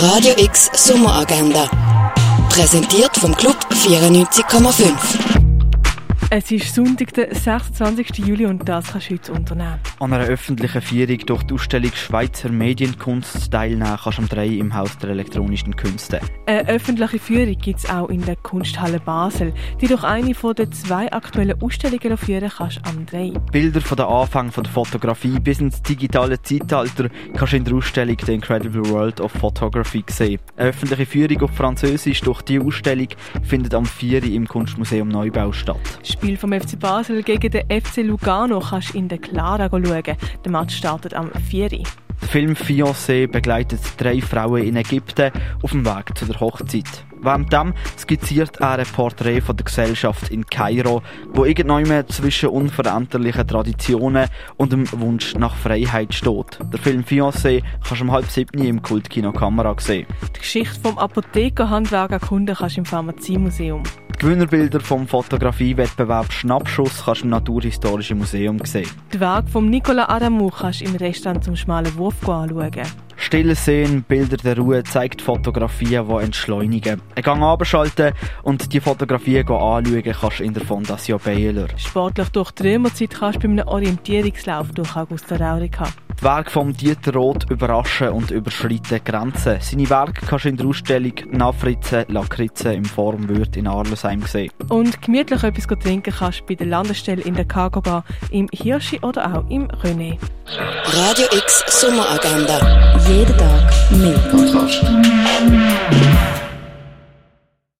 Radio X Sommeragenda. Präsentiert vom Club 94,5. Es ist Sonntag, der 26. Juli und das kannst du heute unternehmen. An einer öffentlichen Führung durch die Ausstellung Schweizer Medienkunst teilnehmen kannst du am 3 im Haus der elektronischen Künste. Eine öffentliche Führung gibt es auch in der Kunsthalle Basel, die durch eine von den zwei aktuellen Ausstellungen führen kannst am 3. Bilder von der Anfang von der Fotografie bis ins digitale Zeitalter kannst du in der Ausstellung The Incredible World of Photography sehen. Eine öffentliche Führung auf Französisch durch die Ausstellung findet am 4 im Kunstmuseum Neubau statt. Spiel vom FC Basel gegen den FC Lugano kannst du in der Clara schauen. Der Match startet am 4. Der Film Fiancé begleitet drei Frauen in Ägypten auf dem Weg zu der Hochzeit. Währenddem skizziert er ein Porträt von der Gesellschaft in Kairo, wo irgendwann zwischen unveränderlichen Traditionen und dem Wunsch nach Freiheit steht. Der Film Fiancé kannst du um halb sieben im Kultkino Kamera sehen. Die Geschichte vom Apothekerhandwerk erkunden kannst du im Pharmaziemuseum. Die Gewinnerbilder vom Fotografiewettbewerb Schnappschuss kannst du im Naturhistorischen Museum sehen. Die Werke von Nicolas Adamou kannst du im Restaurant zum schmalen Wurf anschauen. Stille Sehen, Bilder der Ruhe zeigt Fotografien, die entschleunigen. Ein Gang abschalten und die Fotografien anschauen kannst du in der Fondation Baylor. Sportlich durch die Römerzeit kannst du bei einem Orientierungslauf durch Augusta Raurica. Die Werke von Dieter Roth überraschen und überschreiten Grenzen. Seine Werke kannst du in der Ausstellung Nafritzen, Lakritze im Formwirt in Arlesheim sehen. Und gemütlich etwas trinken kannst du bei der Landestelle in der Cargo Bar, im Hirschi oder auch im René. Radio X Sommeragenda. Jeden Tag mehr.